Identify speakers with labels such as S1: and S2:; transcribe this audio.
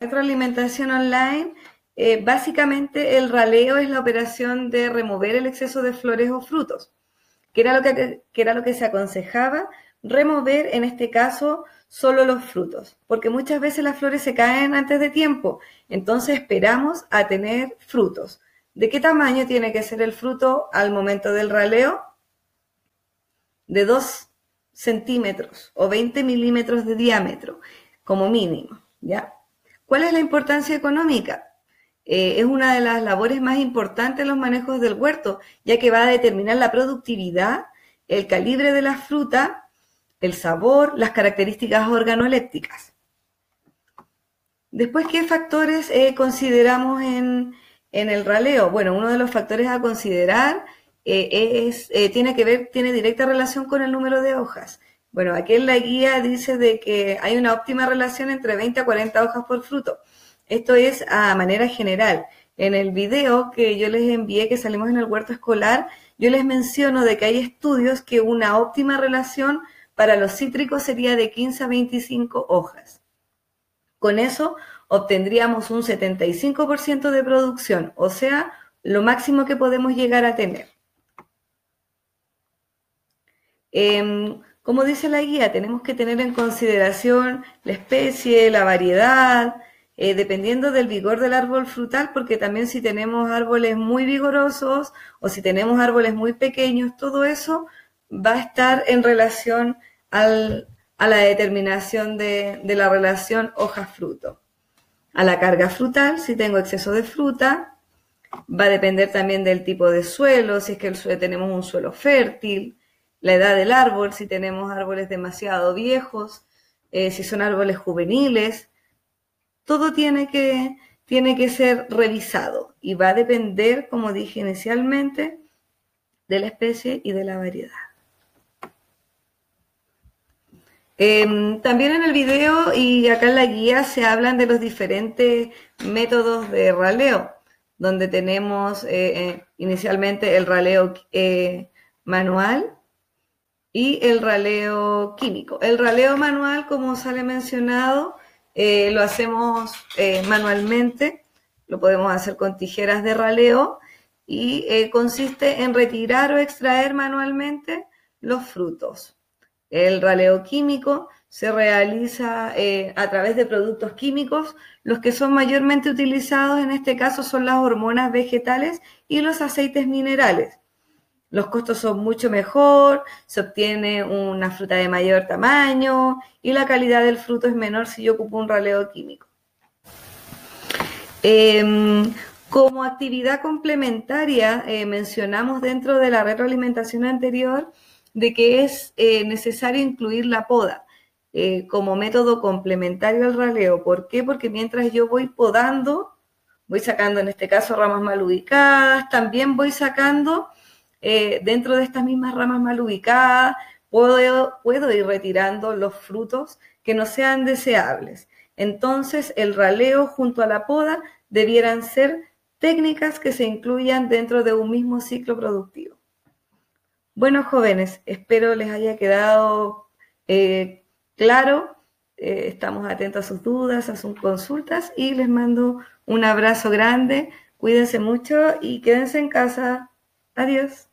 S1: retroalimentación online, eh, básicamente el raleo es la operación de remover el exceso de flores o frutos, que era lo que, que era lo que se aconsejaba, remover en este caso solo los frutos, porque muchas veces las flores se caen antes de tiempo, entonces esperamos a tener frutos. ¿De qué tamaño tiene que ser el fruto al momento del raleo? De 2 centímetros o 20 milímetros de diámetro, como mínimo, ¿ya? ¿Cuál es la importancia económica? Eh, es una de las labores más importantes en los manejos del huerto, ya que va a determinar la productividad, el calibre de la fruta, el sabor, las características organolépticas. Después, ¿qué factores eh, consideramos en, el raleo? Bueno, uno de los factores a considerar eh, es, tiene que ver, tiene directa relación con el número de hojas. Bueno, aquí en la guía dice de que hay una óptima relación entre 20 a 40 hojas por fruto. Esto es a manera general. En el video que yo les envié, que salimos en el huerto escolar, yo les menciono de que hay estudios que una óptima relación para los cítricos sería de 15 a 25 hojas. Con eso obtendríamos un 75% de producción, o sea, lo máximo que podemos llegar a tener. Em, como dice la guía, tenemos que tener en consideración la especie, la variedad, eh, dependiendo del vigor del árbol frutal, porque también si tenemos árboles muy vigorosos o si tenemos árboles muy pequeños, todo eso va a estar en relación a la determinación de, de la relación hoja-fruto. A la carga frutal, si tengo exceso de fruta, va a depender también del tipo de suelo, si es que tenemos un suelo fértil, la edad del árbol, si tenemos árboles demasiado viejos, eh, si son árboles juveniles, todo tiene que, tiene que ser revisado y va a depender, como dije inicialmente, de la especie y de la variedad. Em, también en el video y acá en la guía se hablan de los diferentes métodos de raleo, donde tenemos eh, eh, inicialmente el raleo manual, y el raleo químico. El raleo manual, como sale mencionado, eh, lo hacemos eh, manualmente, lo podemos hacer con tijeras de raleo y eh, consiste en retirar o extraer manualmente los frutos. El raleo químico se realiza a través de productos químicos. Los que son mayormente utilizados en este caso son las hormonas vegetales y los aceites minerales los costos son mucho mejor, se obtiene una fruta de mayor tamaño y la calidad del fruto es menor si yo ocupo un raleo químico. Em, como actividad complementaria, eh, mencionamos dentro de la retroalimentación anterior de que es eh, necesario incluir la poda eh, como método complementario al raleo. ¿Por qué? Porque mientras yo voy podando, voy sacando en este caso ramas mal ubicadas, también voy sacando eh, dentro de estas mismas ramas mal ubicadas, puedo, puedo ir retirando los frutos que no sean deseables. Entonces, el raleo junto a la poda debieran ser técnicas que se incluyan dentro de un mismo ciclo productivo. Bueno, jóvenes, espero les haya quedado eh, claro. Eh, estamos atentos a sus dudas, a sus consultas y les mando un abrazo grande. Cuídense mucho y quédense en casa. Adiós.